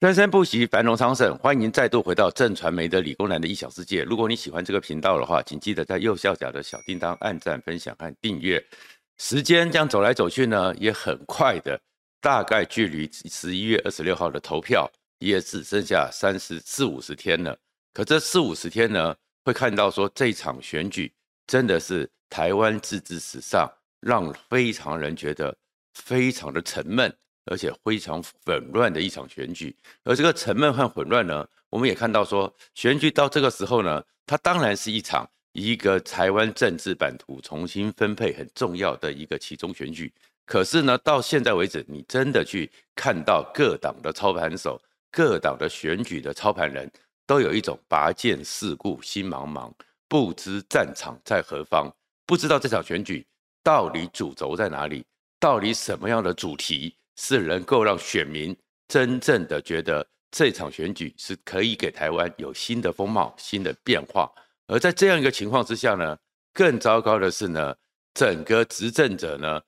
生生不息，繁荣昌盛。欢迎再度回到正传媒的理工男的异想世界。如果你喜欢这个频道的话，请记得在右下角的小叮当按赞、分享和订阅。时间这样走来走去呢，也很快的，大概距离十一月二十六号的投票也只剩下三十四五十天了。可这四五十天呢，会看到说这场选举真的是台湾自治史上让非常人觉得非常的沉闷。而且非常混乱的一场选举，而这个沉闷和混乱呢，我们也看到说，选举到这个时候呢，它当然是一场一个台湾政治版图重新分配很重要的一个其中选举。可是呢，到现在为止，你真的去看到各党的操盘手、各党的选举的操盘人都有一种拔剑四顾心茫茫，不知战场在何方，不知道这场选举到底主轴在哪里，到底什么样的主题。是能够让选民真正的觉得这场选举是可以给台湾有新的风貌、新的变化。而在这样一个情况之下呢，更糟糕的是呢，整个执政者呢，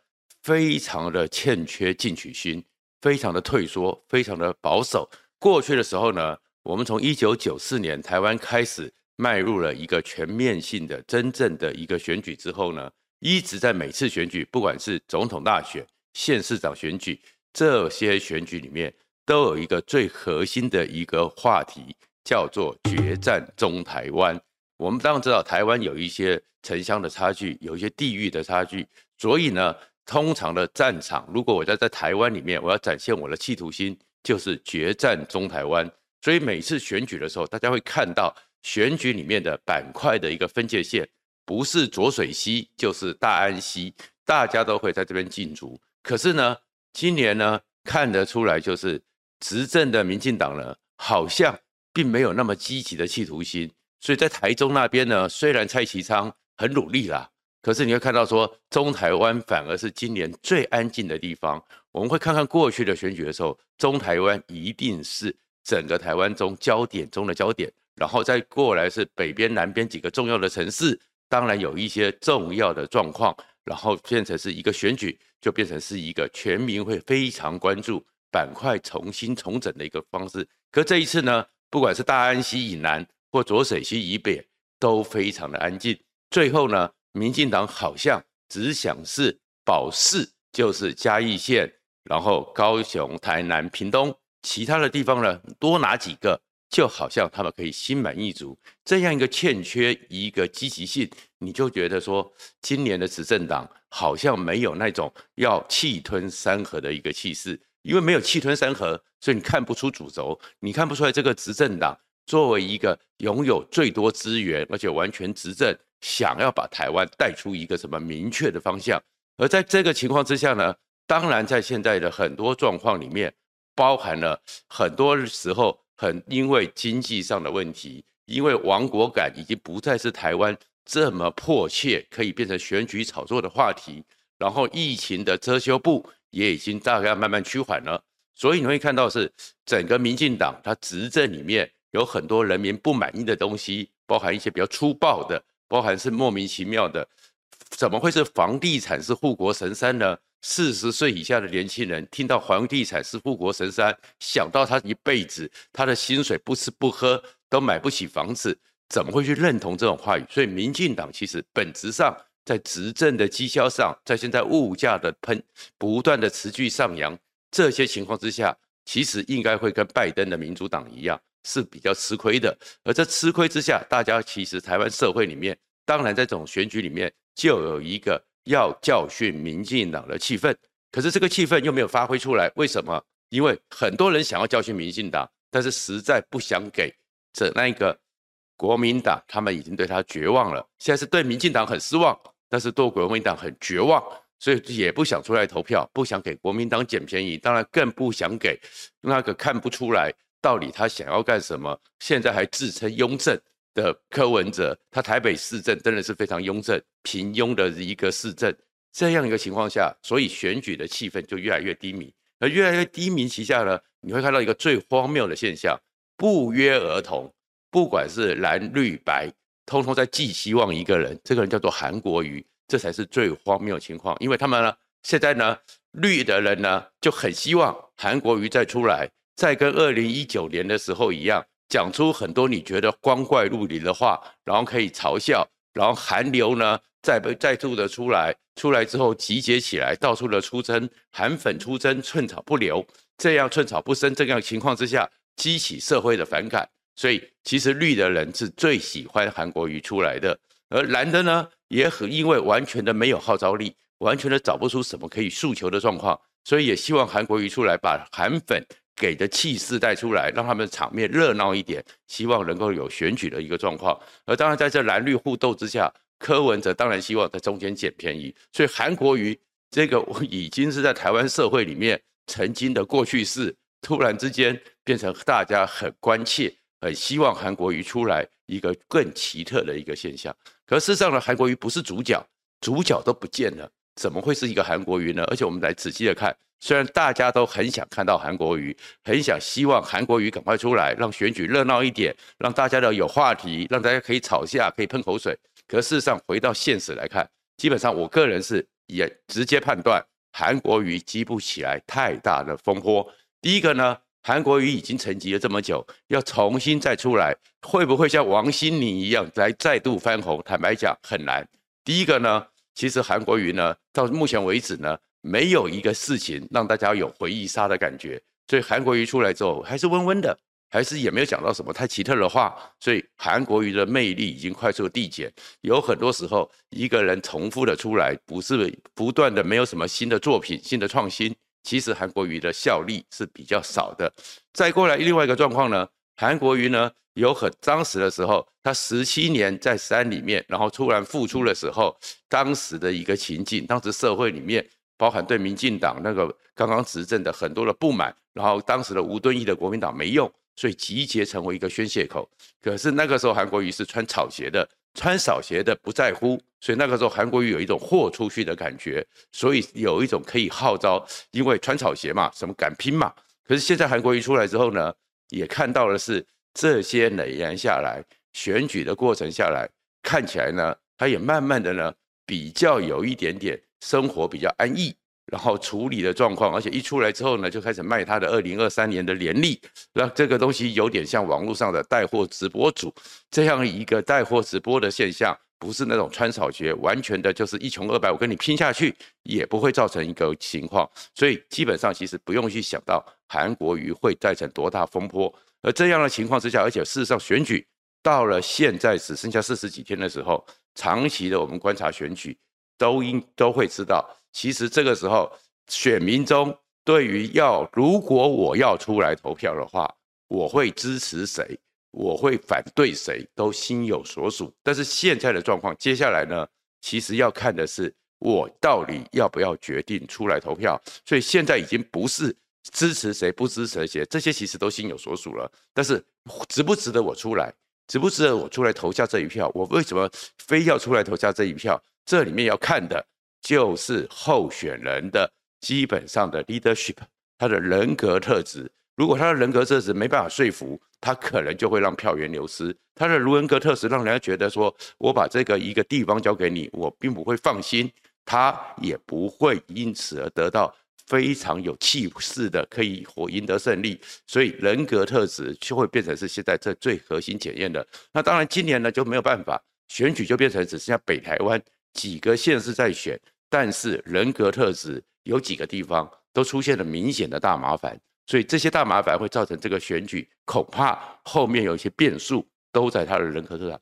非常的欠缺进取心，非常的退缩，非常的保守。过去的时候呢，我们从一九九四年台湾开始迈入了一个全面性的、真正的一个选举之后呢，一直在每次选举，不管是总统大选、县市长选举。这些选举里面都有一个最核心的一个话题，叫做决战中台湾。我们当然知道台湾有一些城乡的差距，有一些地域的差距，所以呢，通常的战场，如果我在在台湾里面，我要展现我的企图心，就是决战中台湾。所以每次选举的时候，大家会看到选举里面的板块的一个分界线，不是浊水溪就是大安溪，大家都会在这边竞逐。可是呢，今年呢，看得出来就是执政的民进党呢，好像并没有那么积极的企图心。所以在台中那边呢，虽然蔡其昌很努力啦，可是你会看到说，中台湾反而是今年最安静的地方。我们会看看过去的选举的时候，中台湾一定是整个台湾中焦点中的焦点，然后再过来是北边、南边几个重要的城市，当然有一些重要的状况。然后变成是一个选举，就变成是一个全民会非常关注板块重新重整的一个方式。可这一次呢，不管是大安溪以南或浊水溪以北，都非常的安静。最后呢，民进党好像只想是保市，就是嘉义县，然后高雄、台南、屏东，其他的地方呢，多拿几个。就好像他们可以心满意足，这样一个欠缺一个积极性，你就觉得说，今年的执政党好像没有那种要气吞山河的一个气势，因为没有气吞山河，所以你看不出主轴，你看不出来这个执政党作为一个拥有最多资源而且完全执政，想要把台湾带出一个什么明确的方向。而在这个情况之下呢，当然在现在的很多状况里面，包含了很多时候。很因为经济上的问题，因为亡国感已经不再是台湾这么迫切可以变成选举炒作的话题，然后疫情的遮羞布也已经大概慢慢趋缓了，所以你会看到是整个民进党它执政里面有很多人民不满意的东西，包含一些比较粗暴的，包含是莫名其妙的，怎么会是房地产是护国神山呢？四十岁以下的年轻人听到房地产是护国神山，想到他一辈子他的薪水不吃不喝都买不起房子，怎么会去认同这种话语？所以，民进党其实本质上在执政的绩效上，在现在物价的喷不断的持续上扬这些情况之下，其实应该会跟拜登的民主党一样是比较吃亏的。而在吃亏之下，大家其实台湾社会里面，当然在这种选举里面就有一个。要教训民进党的气氛，可是这个气氛又没有发挥出来，为什么？因为很多人想要教训民进党，但是实在不想给这那一个国民党，他们已经对他绝望了。现在是对民进党很失望，但是对国民党很绝望，所以也不想出来投票，不想给国民党捡便宜，当然更不想给那个看不出来到底他想要干什么，现在还自称雍正。的柯文哲，他台北市政真的是非常庸政、平庸的一个市政，这样一个情况下，所以选举的气氛就越来越低迷。而越来越低迷旗下呢，你会看到一个最荒谬的现象：不约而同，不管是蓝绿白，通通在寄希望一个人，这个人叫做韩国瑜，这才是最荒谬的情况。因为他们呢，现在呢，绿的人呢就很希望韩国瑜再出来。再跟二零一九年的时候一样，讲出很多你觉得光怪陆离的话，然后可以嘲笑，然后韩流呢再被再度的出来，出来之后集结起来，到处的出征，韩粉出征，寸草不留，这样寸草不生这样情况之下，激起社会的反感。所以其实绿的人是最喜欢韩国瑜出来的，而蓝的呢，也很因为完全的没有号召力，完全的找不出什么可以诉求的状况，所以也希望韩国瑜出来把韩粉给的气势带出来，让他们的场面热闹一点，希望能够有选举的一个状况。而当然在这蓝绿互斗之下，柯文哲当然希望在中间捡便宜，所以韩国瑜这个 已经是在台湾社会里面曾经的过去式，突然之间变成大家很关切。很希望韩国瑜出来一个更奇特的一个现象，可事实上呢，韩国瑜不是主角，主角都不见了，怎么会是一个韩国瑜呢？而且我们来仔细的看，虽然大家都很想看到韩国瑜，很想希望韩国瑜赶快出来，让选举热闹一点，让大家都有话题，让大家可以吵架，可以喷口水。可事实上，回到现实来看，基本上我个人是也直接判断，韩国瑜激不起来太大的风波。第一个呢。韩国瑜已经沉寂了这么久，要重新再出来，会不会像王心凌一样来再度翻红？坦白讲很难。第一个呢，其实韩国瑜呢，到目前为止呢，没有一个事情让大家有回忆杀的感觉，所以韩国瑜出来之后还是温温的，还是也没有讲到什么太奇特的话，所以韩国瑜的魅力已经快速递减。有很多时候，一个人重复的出来，不是不断的没有什么新的作品、新的创新。其实韩国瑜的效力是比较少的。再过来另外一个状况呢，韩国瑜呢有很当时的时候，他十七年在山里面，然后突然复出的时候，当时的一个情境，当时社会里面包含对民进党那个刚刚执政的很多的不满，然后当时的吴敦义的国民党没用，所以集结成为一个宣泄口。可是那个时候韩国瑜是穿草鞋的。穿少鞋的不在乎，所以那个时候韩国瑜有一种豁出去的感觉，所以有一种可以号召，因为穿草鞋嘛，什么敢拼嘛。可是现在韩国瑜出来之后呢，也看到的是这些累年下来，选举的过程下来，看起来呢，他也慢慢的呢，比较有一点点生活比较安逸。然后处理的状况，而且一出来之后呢，就开始卖他的二零二三年的年历，那这个东西有点像网络上的带货直播主这样一个带货直播的现象，不是那种穿草鞋，完全的就是一穷二白，我跟你拼下去也不会造成一个情况，所以基本上其实不用去想到韩国瑜会造成多大风波，而这样的情况之下，而且事实上选举到了现在只剩下四十几天的时候，长期的我们观察选举都应都会知道。其实这个时候，选民中对于要如果我要出来投票的话，我会支持谁，我会反对谁，都心有所属。但是现在的状况，接下来呢，其实要看的是我到底要不要决定出来投票。所以现在已经不是支持谁不支持谁，这些其实都心有所属了。但是值不值得我出来，值不值得我出来投下这一票？我为什么非要出来投下这一票？这里面要看的。就是候选人的基本上的 leadership，他的人格特质。如果他的人格特质没办法说服，他可能就会让票源流失。他的如人格特质让人家觉得说，我把这个一个地方交给你，我并不会放心，他也不会因此而得到非常有气势的可以获赢得胜利。所以人格特质就会变成是现在这最核心检验的。那当然今年呢就没有办法，选举就变成只剩下北台湾。几个县市在选，但是人格特质有几个地方都出现了明显的大麻烦，所以这些大麻烦会造成这个选举恐怕后面有一些变数都在他的人格特质上。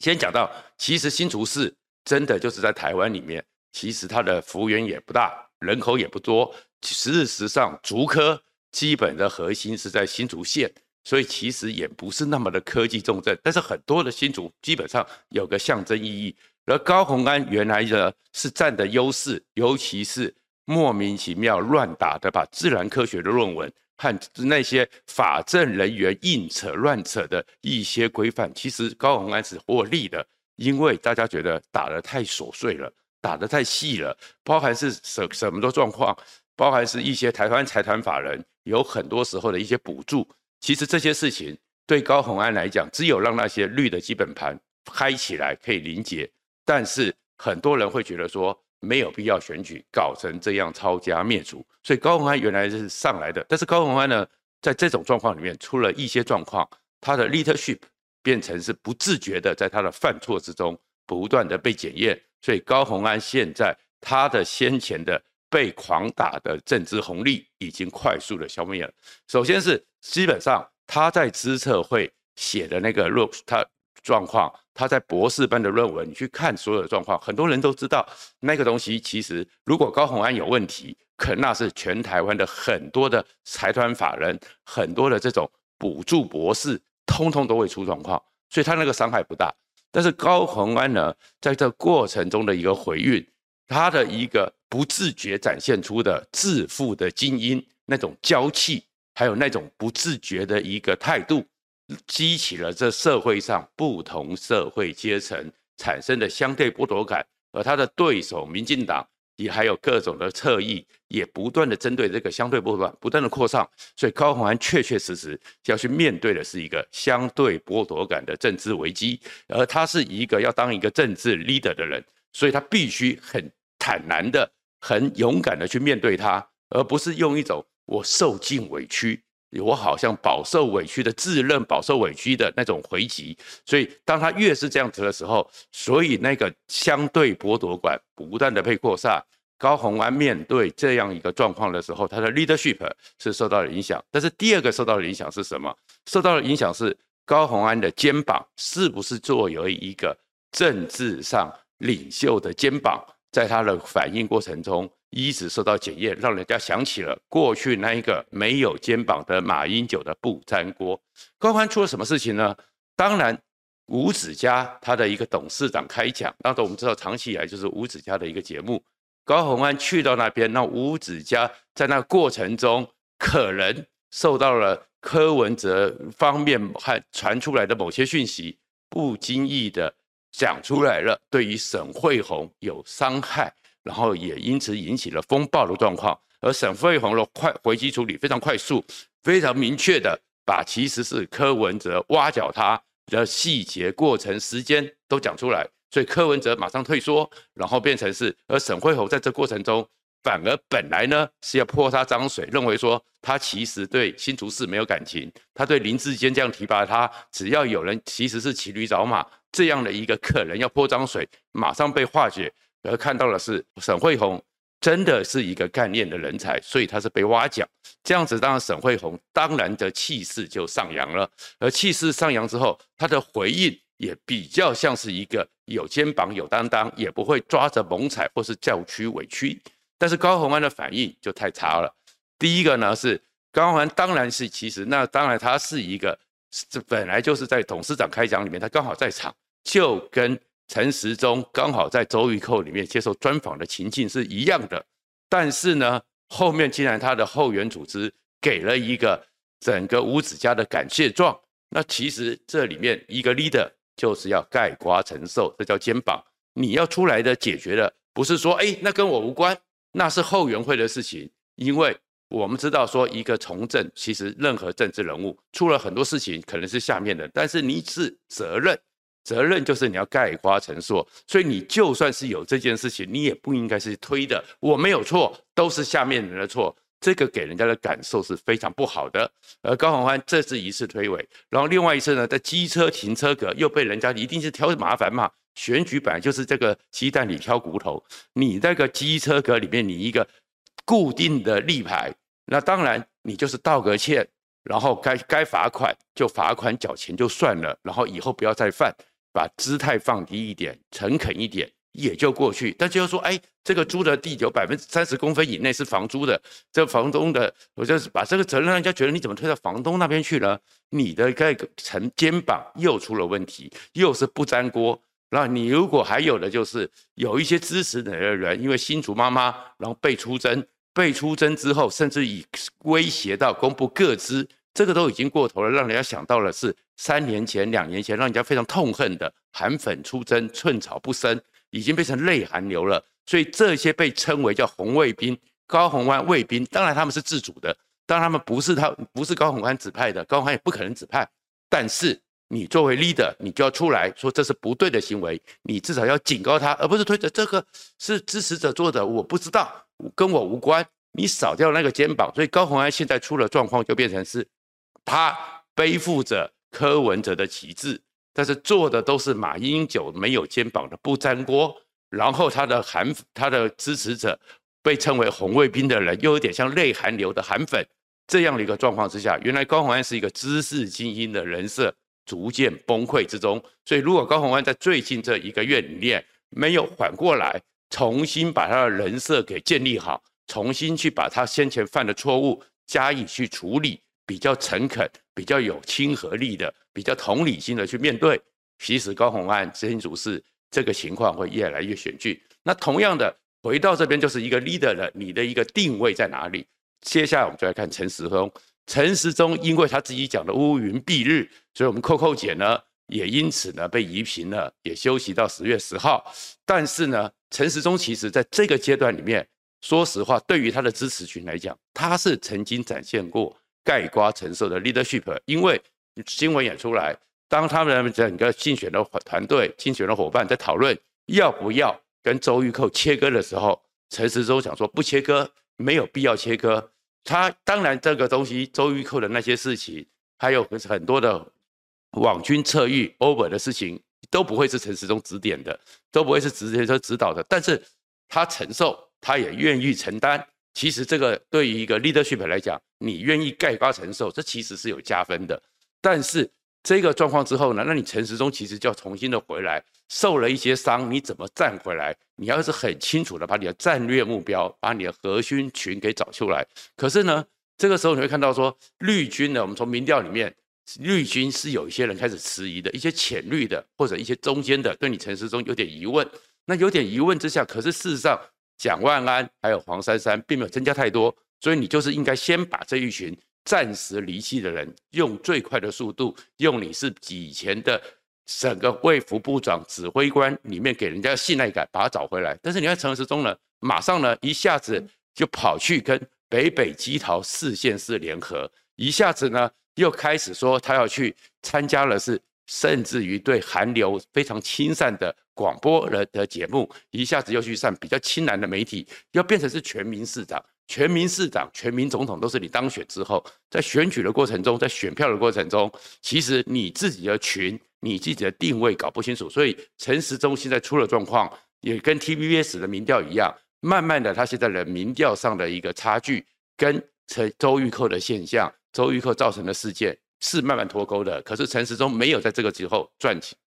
先讲到，其实新竹市真的就是在台湾里面，其实它的幅员也不大，人口也不多。事实上，竹科基本的核心是在新竹县，所以其实也不是那么的科技重镇。但是很多的新竹基本上有个象征意义。而高虹安原来的是占的优势，尤其是莫名其妙乱打的，把自然科学的论文和那些法政人员硬扯乱扯的一些规范，其实高虹安是获利的，因为大家觉得打得太琐碎了，打得太细了，包含是什什么的状况，包含是一些台湾财团法人有很多时候的一些补助，其实这些事情对高虹安来讲，只有让那些绿的基本盘嗨起来，可以凝结。但是很多人会觉得说没有必要选举搞成这样抄家灭族，所以高虹安原来是上来的，但是高虹安呢在这种状况里面出了一些状况，他的 leadership 变成是不自觉的，在他的犯错之中不断的被检验，所以高虹安现在他的先前的被狂打的政治红利已经快速的消灭了。首先是基本上他在资策会写的那个论他状况，他在博士班的论文，你去看所有的状况，很多人都知道那个东西其实如果高虹安有问题。可那是全台湾的很多的财团法人，很多的这种补助博士，通通都会出状况，所以他那个伤害不大。但是高虹安呢，在这过程中的一个回应，他的一个不自觉展现出的自负的精英那种娇气，还有那种不自觉的一个态度，激起了这社会上不同社会阶层产生的相对剥夺感，而他的对手民进党。也还有各种的侧翼，也不断的针对这个相对剥夺，不断的扩散，所以高虹安确确实实要去面对的是一个相对剥夺感的政治危机，而他是一个要当一个政治 leader 的人，所以他必须很坦然的、很勇敢的去面对他，而不是用一种我受尽委屈，我好像饱受委屈的自认饱受委屈的那种回击。所以当他越是这样子的时候，所以那个相对剥夺感不断的被扩散。高虹安面对这样一个状况的时候，他的 leadership 是受到了影响。但是第二个受到的影响是什么？受到的影响是高虹安的肩膀是不是作为一个政治上领袖的肩膀，在他的反应过程中一直受到检验，让人家想起了过去那一个没有肩膀的马英九的不粘锅。高虹安出了什么事情呢？当然，吴子嘉他的一个董事长开讲，当时我们知道长期以来就是吴子嘉的一个节目。高虹安去到那边，那吴子嘉在那过程中，可能受到了柯文哲方面还传出来的某些讯息，不经意的讲出来了，对于沈慧虹有伤害，然后也因此引起了风暴的状况。而沈慧虹的快回击处理非常快速，非常明确的把其实是柯文哲挖角他的细节、过程、时间都讲出来。所以柯文哲马上退缩，然后变成是，而沈慧虹在这过程中，反而本来呢是要泼他脏水，认为说他其实对新竹市没有感情，他对林志坚这样提拔他，只要有人其实是骑驴找马这样的一个可能要泼脏水，马上被化解，而看到的是沈慧红真的是一个干练的人才，所以他是被挖角，这样子当然沈慧红当然的气势就上扬了，而气势上扬之后，他的回应。也比较像是一个有肩膀、有担当，也不会抓着猛踩或是叫屈委屈。但是高虹安的反应就太差了。第一个呢是高虹安，当然是其实那当然他是一个，这本来就是在董事长开讲里面，他刚好在场，就跟陈时中刚好在周玉蔻里面接受专访的情境是一样的。但是呢，后面竟然他的后援组织给了一个整个五子家的感谢状，那其实这里面一个 leader。就是要盖瓜承受，这叫肩膀。你要出来的解决的，不是说，哎，那跟我无关，那是后援会的事情。因为我们知道，说一个从政，其实任何政治人物出了很多事情，可能是下面的，但是你是责任，责任就是你要概括承受。所以你就算是有这件事情，你也不应该是推的，我没有错，都是下面人的错。这个给人家的感受是非常不好的，而高宏欢这是一次推诿，然后另外一次呢，在机车停车格又被人家一定是挑麻烦嘛，选举本来就是这个鸡蛋里挑骨头，你那个机车格里面你一个固定的立牌，那当然你就是道个歉，然后该该罚款就罚款缴钱就算了，然后以后不要再犯，把姿态放低一点，诚恳一点。也就过去，但就是说，哎，这个租的地有百分之三十公分以内是房租的，这房东的，我就是把这个责任让人家觉得你怎么推到房东那边去了？你的这个承肩膀又出了问题，又是不粘锅。那你如果还有的就是有一些支持你的人，因为新竹妈妈，然后被出征，被出征之后，甚至以威胁到公布个资，这个都已经过头了，让人家想到了是三年前、两年前，让人家非常痛恨的韩粉出征，寸草不生。已经变成泪寒流了，所以这些被称为叫红卫兵、高洪安卫兵，当然他们是自主的，当然他们不是他不是高洪安指派的，高虹安也不可能指派。但是你作为 leader，你就要出来说这是不对的行为，你至少要警告他，而不是推着这个是支持者做的，我不知道，跟我无关。你少掉那个肩膀，所以高洪安现在出了状况，就变成是他背负着柯文哲的旗帜，但是做的都是马英九没有肩膀的不粘锅，然后他的韩他的支持者被称为红卫兵的人，又有点像内韩流的韩粉，这样的一个状况之下，原来高虹安是一个知识精英的人设逐渐崩溃之中，所以如果高虹安在最近这一个月里面没有缓过来，重新把他的人设给建立好。重新去把他先前犯的错误加以去处理，比较诚恳、比较有亲和力的、比较同理心的去面对。其实高虹安执行主事这个情况会越来越险峻。那同样的，回到这边就是一个 leader 了，你的一个定位在哪里？接下来我们就来看陈时中。陈时中因为他自己讲的乌云蔽日，所以我们扣扣姐呢也因此呢被移平了，也休息到十月十号。但是呢，陈时中其实在这个阶段里面。说实话，对于他的支持群来讲，他是曾经展现过盖瓜承受的 leadership。因为新闻也出来，当他们整个竞选的团队、竞选的伙伴在讨论要不要跟周玉蔻切割的时候，陈时中想说不切割，没有必要切割。他当然这个东西，周玉蔻的那些事情，还有很多的网军策域 over 的事情，都不会是陈时中指点的，都不会是直接说指导的。但是他承受。他也愿意承担，其实这个对于一个 leadership 来讲，你愿意概括承受，这其实是有加分的。但是这个状况之后呢，那你陈时中其实就要重新的回来，受了一些伤，你怎么站回来？你要是很清楚的把你的战略目标，把你的核心群给找出来。可是呢，这个时候你会看到说，绿军呢，我们从民调里面，绿军是有一些人开始迟疑的，一些浅绿的或者一些中间的，对你陈时中有点疑问。那有点疑问之下，可是事实上。蒋万安还有黄珊珊并没有增加太多，所以你就是应该先把这一群暂时离弃的人，用最快的速度，用你是以前的整个卫福部长指挥官里面给人家的信赖感，把他找回来。但是你看陈时中呢，马上呢一下子就跑去跟北北基桃四县市联合，一下子呢又开始说他要去参加了是。甚至于对韩流非常亲善的广播人的节目，一下子又去上比较亲蓝的媒体，要变成是全民市长、全民市长、全民总统，都是你当选之后，在选举的过程中，在选票的过程中，其实你自己的群、你自己的定位搞不清楚，所以陈时中现在出了状况，也跟 TVBS 的民调一样，慢慢的他现在的民调上的一个差距，跟陈周玉蔻的现象，周玉蔻造成的事件。是慢慢脱钩的，可是陈时中没有在这个时候赚钱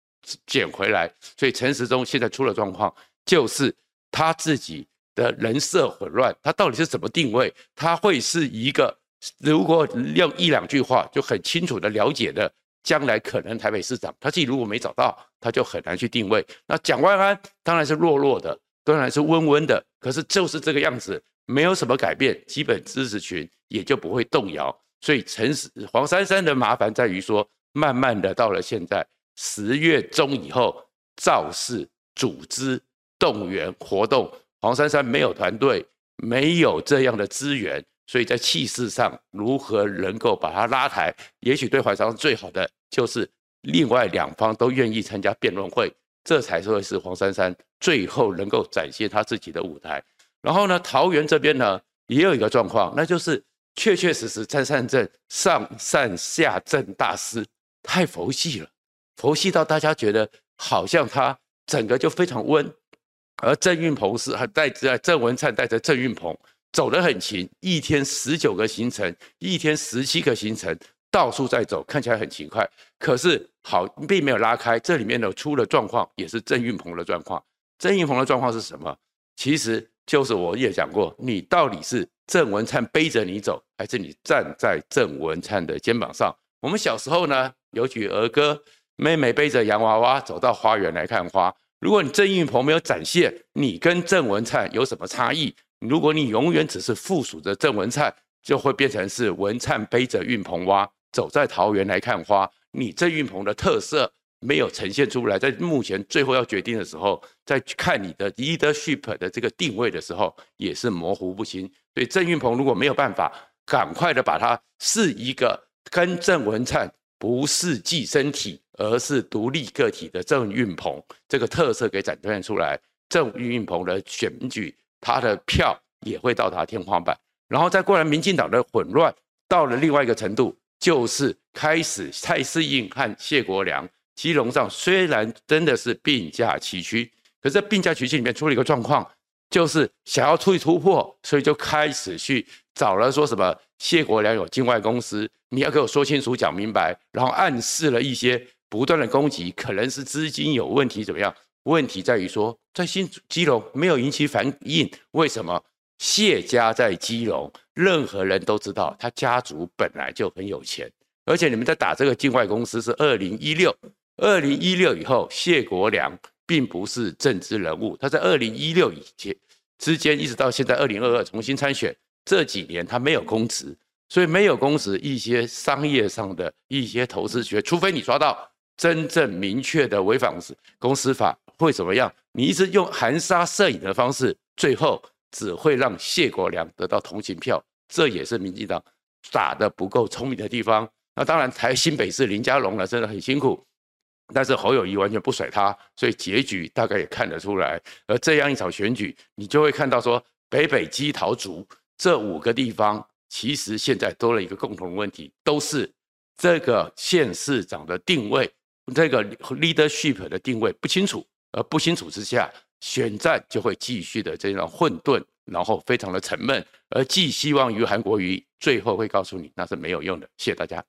捡回来，所以陈时中现在出了状况，就是他自己的人设混乱，他到底是怎么定位？他会是一个如果用一两句话就很清楚的了解的，将来可能台北市长，他自己如果没找到，他就很难去定位。那蒋万安当然是弱弱的，当然是温温的，可是就是这个样子，没有什么改变，基本支持群也就不会动摇。所以陈黄珊珊的麻烦在于说，慢慢的到了现在十月中以后，造势、组织、动员活动，黄珊珊没有团队，没有这样的资源，所以在气势上如何能够把它拉抬？也许对黄珊珊最好的就是另外两方都愿意参加辩论会，这才会是黄珊珊最后能够展现她自己的舞台。然后呢，桃园这边呢也有一个状况，那就是。确确实实，张善政上善下政大师太佛系了，佛系到大家觉得好像他整个就非常温，而郑运鹏是还带着郑文灿带着郑运鹏走得很勤，一天十九个行程，一天十七个行程，到处在走，看起来很勤快。可是好，并没有拉开，这里面呢出了状况，也是郑运鹏的状况。郑运鹏的状况是什么？其实就是我也讲过，你到底是。郑文灿背着你走，还是你站在郑文灿的肩膀上？我们小时候呢，有句儿歌：妹妹背着洋娃娃走到花园来看花。如果你郑运鹏没有展现你跟郑文灿有什么差异，如果你永远只是附属着郑文灿，就会变成是文灿背着运鹏蛙走在桃园来看花。你郑运鹏的特色。没有呈现出来，在目前最后要决定的时候，在看你的 leadership 的这个定位的时候，也是模糊不清。所以郑运鹏如果没有办法赶快的把它是一个跟郑文灿不是寄生体，而是独立个体的郑运鹏这个特色给展现出来，郑运鹏的选举他的票也会到达天花板。然后再过来民进党的混乱到了另外一个程度，就是开始蔡适应和谢国良基隆上虽然真的是并驾齐驱，可是并驾齐驱里面出了一个状况，就是想要出去突破，所以就开始去找了说什么谢国良有境外公司，你要给我说清楚讲明白，然后暗示了一些不断的攻击，可能是资金有问题怎么样？问题在于说在新基隆没有引起反应，为什么？谢家在基隆，任何人都知道，他家族本来就很有钱，而且你们在打这个境外公司是二零一六，二零一六以后，谢国梁并不是政治人物，他在二零一六以前之间一直到现在二零二二重新参选，这几年他没有公职，所以没有公职，一些商业上的一些投资学，除非你抓到真正明确的违反公司法会怎么样？你一直用含沙射影的方式，最后。只会让谢国梁得到同情票，这也是民进党打得不够聪明的地方。那当然，台新北市林佳龙呢，真的很辛苦，但是侯友谊完全不甩他，所以结局大概也看得出来。而这样一场选举，你就会看到说，北北基桃竹这五个地方，其实现在多了一个共同问题，都是这个县市长的定位，这个 leadership 的定位不清楚，而不清楚之下。选战就会继续的这样混沌，然后非常的沉闷，而寄希望于韩国瑜，最后会告诉你那是没有用的。谢谢大家。